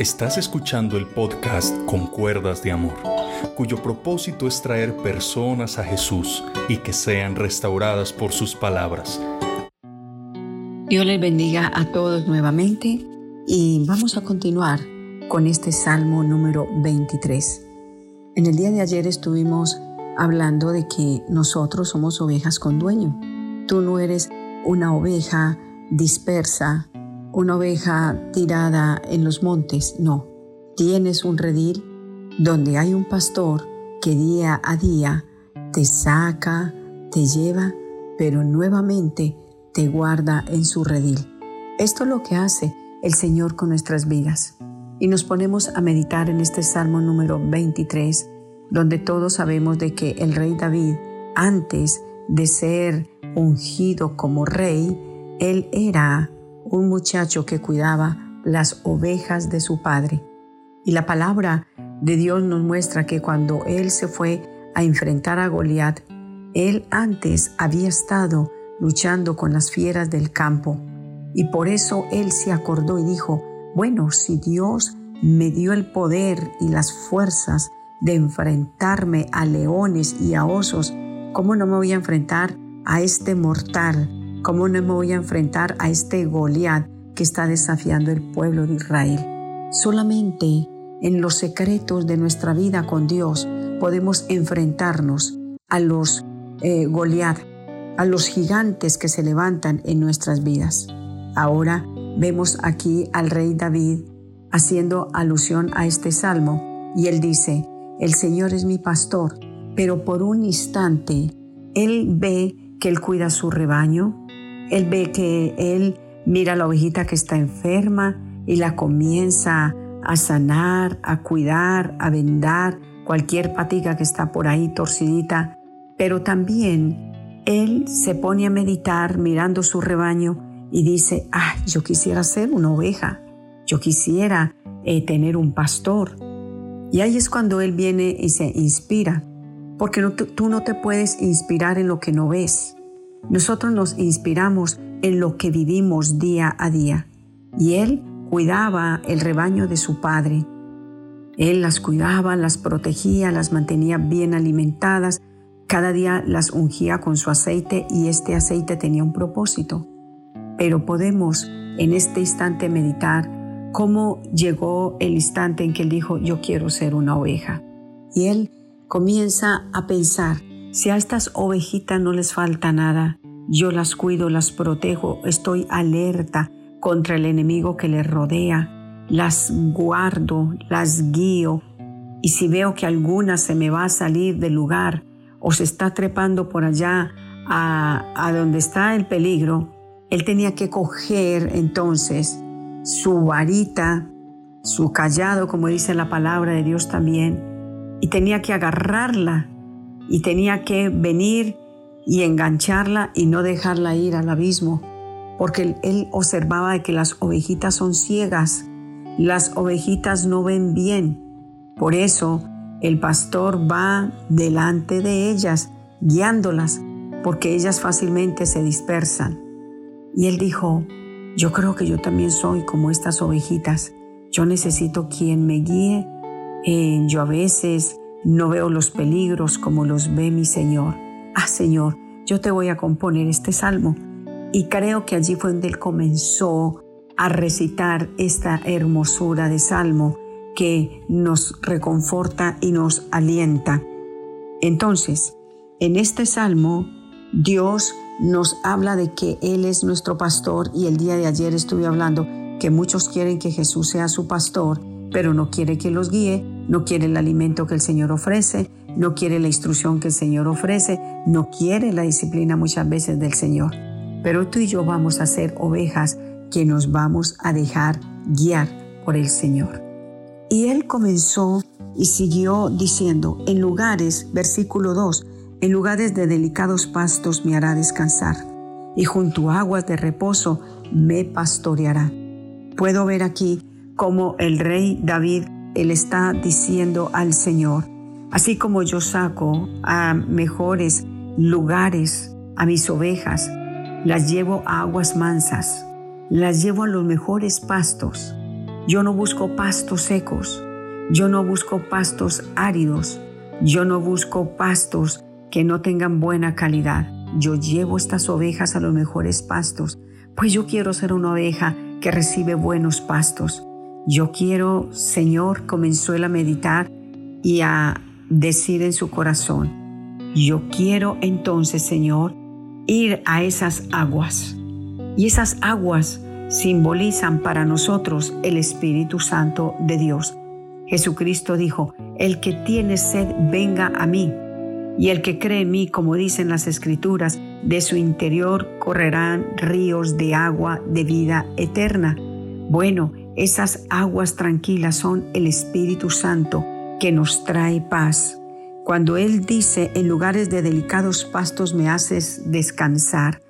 Estás escuchando el podcast Con Cuerdas de Amor, cuyo propósito es traer personas a Jesús y que sean restauradas por sus palabras. Dios les bendiga a todos nuevamente y vamos a continuar con este Salmo número 23. En el día de ayer estuvimos hablando de que nosotros somos ovejas con dueño. Tú no eres una oveja dispersa una oveja tirada en los montes, no. Tienes un redil donde hay un pastor que día a día te saca, te lleva, pero nuevamente te guarda en su redil. Esto es lo que hace el Señor con nuestras vidas. Y nos ponemos a meditar en este Salmo número 23, donde todos sabemos de que el rey David, antes de ser ungido como rey, él era un muchacho que cuidaba las ovejas de su padre. Y la palabra de Dios nos muestra que cuando él se fue a enfrentar a Goliat, él antes había estado luchando con las fieras del campo. Y por eso él se acordó y dijo, bueno, si Dios me dio el poder y las fuerzas de enfrentarme a leones y a osos, ¿cómo no me voy a enfrentar a este mortal ¿Cómo no me voy a enfrentar a este Goliat que está desafiando el pueblo de Israel? Solamente en los secretos de nuestra vida con Dios podemos enfrentarnos a los eh, Goliat, a los gigantes que se levantan en nuestras vidas. Ahora vemos aquí al rey David haciendo alusión a este salmo y él dice, el Señor es mi pastor, pero por un instante él ve que él cuida su rebaño, él ve que él mira a la ovejita que está enferma y la comienza a sanar, a cuidar, a vendar cualquier patiga que está por ahí torcidita. Pero también él se pone a meditar mirando su rebaño y dice, ah, yo quisiera ser una oveja, yo quisiera eh, tener un pastor. Y ahí es cuando él viene y se inspira, porque tú no te puedes inspirar en lo que no ves. Nosotros nos inspiramos en lo que vivimos día a día. Y Él cuidaba el rebaño de su Padre. Él las cuidaba, las protegía, las mantenía bien alimentadas. Cada día las ungía con su aceite y este aceite tenía un propósito. Pero podemos en este instante meditar cómo llegó el instante en que él dijo, yo quiero ser una oveja. Y él comienza a pensar, si a estas ovejitas no les falta nada, yo las cuido, las protejo, estoy alerta contra el enemigo que les rodea, las guardo, las guío, y si veo que alguna se me va a salir del lugar o se está trepando por allá a, a donde está el peligro, él tenía que coger entonces su varita, su callado, como dice la palabra de Dios también, y tenía que agarrarla y tenía que venir y engancharla y no dejarla ir al abismo, porque él observaba que las ovejitas son ciegas, las ovejitas no ven bien. Por eso el pastor va delante de ellas, guiándolas, porque ellas fácilmente se dispersan. Y él dijo, yo creo que yo también soy como estas ovejitas. Yo necesito quien me guíe. Eh, yo a veces no veo los peligros como los ve mi Señor. Ah, Señor, yo te voy a componer este salmo. Y creo que allí fue donde él comenzó a recitar esta hermosura de salmo que nos reconforta y nos alienta. Entonces, en este salmo, Dios nos habla de que Él es nuestro pastor y el día de ayer estuve hablando que muchos quieren que Jesús sea su pastor pero no quiere que los guíe, no quiere el alimento que el Señor ofrece, no quiere la instrucción que el Señor ofrece, no quiere la disciplina muchas veces del Señor. Pero tú y yo vamos a ser ovejas que nos vamos a dejar guiar por el Señor. Y él comenzó y siguió diciendo, en lugares, versículo 2, en lugares de delicados pastos me hará descansar, y junto a aguas de reposo me pastoreará. Puedo ver aquí como el rey David, él está diciendo al Señor, así como yo saco a mejores lugares a mis ovejas, las llevo a aguas mansas, las llevo a los mejores pastos. Yo no busco pastos secos. Yo no busco pastos áridos. Yo no busco pastos que no tengan buena calidad. Yo llevo estas ovejas a los mejores pastos, pues yo quiero ser una oveja que recibe buenos pastos. Yo quiero, Señor, comenzó él a meditar y a decir en su corazón, yo quiero entonces, Señor, ir a esas aguas. Y esas aguas simbolizan para nosotros el Espíritu Santo de Dios. Jesucristo dijo, el que tiene sed, venga a mí. Y el que cree en mí, como dicen las escrituras, de su interior correrán ríos de agua de vida eterna. Bueno, esas aguas tranquilas son el Espíritu Santo que nos trae paz. Cuando Él dice, en lugares de delicados pastos me haces descansar,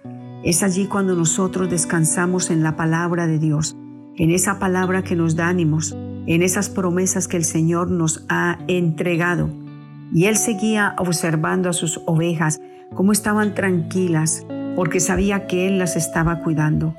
es allí cuando nosotros descansamos en la palabra de Dios, en esa palabra que nos da ánimos, en esas promesas que el Señor nos ha entregado. Y Él seguía observando a sus ovejas, cómo estaban tranquilas, porque sabía que Él las estaba cuidando.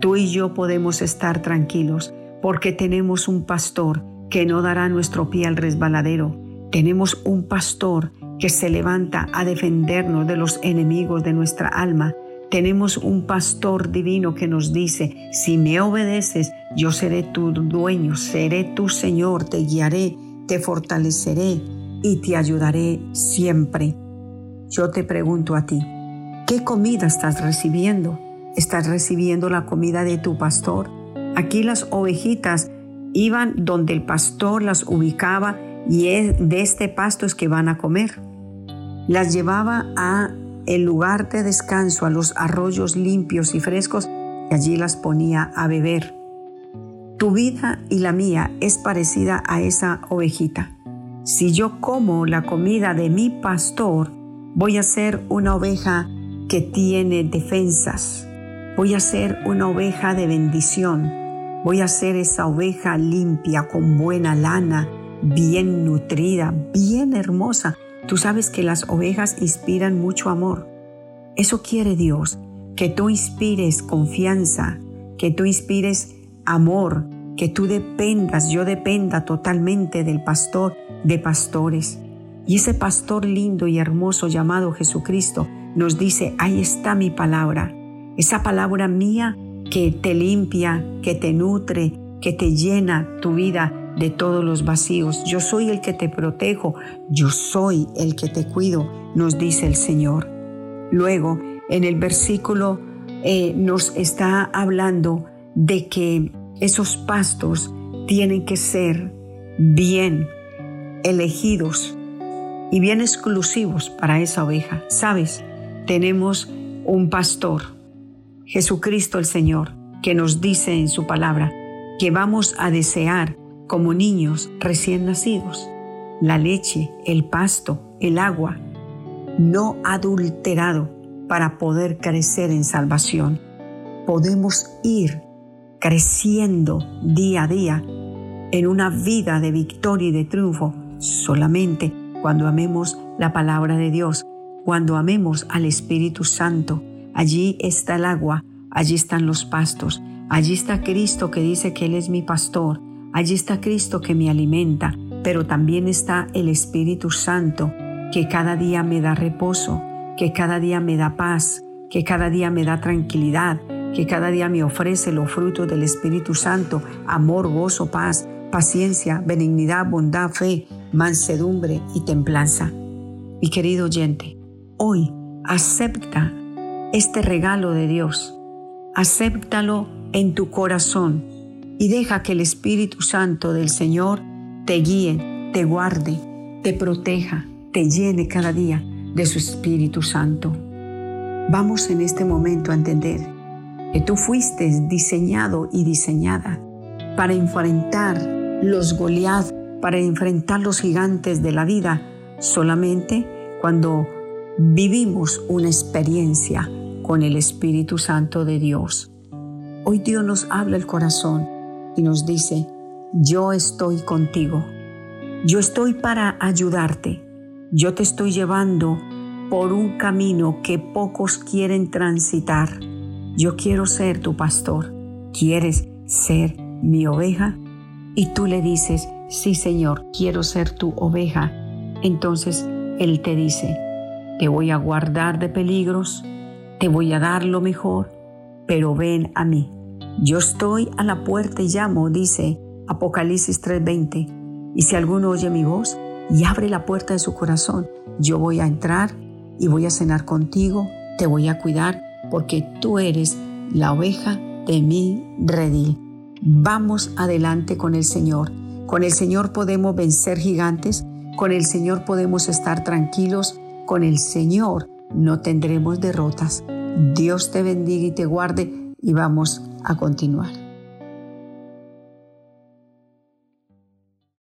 Tú y yo podemos estar tranquilos, porque tenemos un pastor que no dará nuestro pie al resbaladero. Tenemos un pastor que se levanta a defendernos de los enemigos de nuestra alma. Tenemos un pastor divino que nos dice, si me obedeces, yo seré tu dueño, seré tu Señor, te guiaré, te fortaleceré y te ayudaré siempre. Yo te pregunto a ti, ¿qué comida estás recibiendo? ¿Estás recibiendo la comida de tu pastor? Aquí las ovejitas iban donde el pastor las ubicaba y de este pasto es que van a comer. Las llevaba a el lugar de descanso, a los arroyos limpios y frescos y allí las ponía a beber. Tu vida y la mía es parecida a esa ovejita. Si yo como la comida de mi pastor, voy a ser una oveja que tiene defensas. Voy a ser una oveja de bendición Voy a ser esa oveja limpia, con buena lana, bien nutrida, bien hermosa. Tú sabes que las ovejas inspiran mucho amor. Eso quiere Dios, que tú inspires confianza, que tú inspires amor, que tú dependas, yo dependa totalmente del pastor de pastores. Y ese pastor lindo y hermoso llamado Jesucristo nos dice, ahí está mi palabra. Esa palabra mía que te limpia, que te nutre, que te llena tu vida de todos los vacíos. Yo soy el que te protejo, yo soy el que te cuido, nos dice el Señor. Luego, en el versículo eh, nos está hablando de que esos pastos tienen que ser bien elegidos y bien exclusivos para esa oveja. Sabes, tenemos un pastor Jesucristo el Señor, que nos dice en su palabra que vamos a desear como niños recién nacidos la leche, el pasto, el agua, no adulterado para poder crecer en salvación. Podemos ir creciendo día a día en una vida de victoria y de triunfo solamente cuando amemos la palabra de Dios, cuando amemos al Espíritu Santo, Allí está el agua, allí están los pastos, allí está Cristo que dice que Él es mi pastor, allí está Cristo que me alimenta, pero también está el Espíritu Santo que cada día me da reposo, que cada día me da paz, que cada día me da tranquilidad, que cada día me ofrece los frutos del Espíritu Santo, amor, gozo, paz, paciencia, benignidad, bondad, fe, mansedumbre y templanza. Mi querido oyente, hoy acepta este regalo de Dios. Acéptalo en tu corazón y deja que el Espíritu Santo del Señor te guíe, te guarde, te proteja, te llene cada día de su Espíritu Santo. Vamos en este momento a entender que tú fuiste diseñado y diseñada para enfrentar los Goliath, para enfrentar los gigantes de la vida, solamente cuando vivimos una experiencia con el Espíritu Santo de Dios. Hoy Dios nos habla el corazón y nos dice, yo estoy contigo, yo estoy para ayudarte, yo te estoy llevando por un camino que pocos quieren transitar. Yo quiero ser tu pastor. ¿Quieres ser mi oveja? y tú le dices, sí Señor, quiero ser tu oveja, entonces Él te dice, te voy a guardar de peligros, te voy a dar lo mejor, pero ven a mí. Yo estoy a la puerta y llamo, dice Apocalipsis 3:20, y si alguno oye mi voz y abre la puerta de su corazón, yo voy a entrar y voy a cenar contigo, te voy a cuidar, porque tú eres la oveja de mi redil. Vamos adelante con el Señor. Con el Señor podemos vencer gigantes, con el Señor podemos estar tranquilos, con el Señor no tendremos derrotas. Dios te bendiga y te guarde y vamos a continuar.